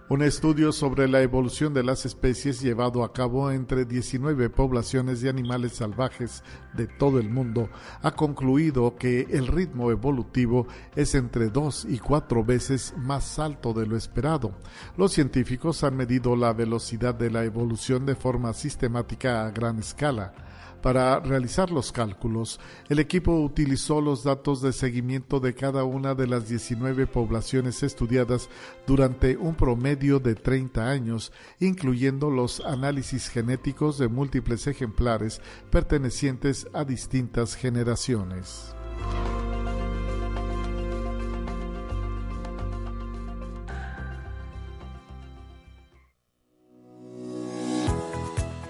Speaker 9: un estudio sobre la evolución de las especies llevado a cabo entre 19 poblaciones de animales salvajes de todo el mundo ha concluido que el ritmo evolutivo es entre dos y cuatro veces más alto de lo esperado. Los científicos han medido la velocidad de la evolución de forma sistemática a gran escala para realizar los cálculos, el equipo utilizó los datos de seguimiento de cada una de las 19 poblaciones estudiadas durante un promedio de 30 años, incluyendo los análisis genéticos de múltiples ejemplares pertenecientes a distintas generaciones.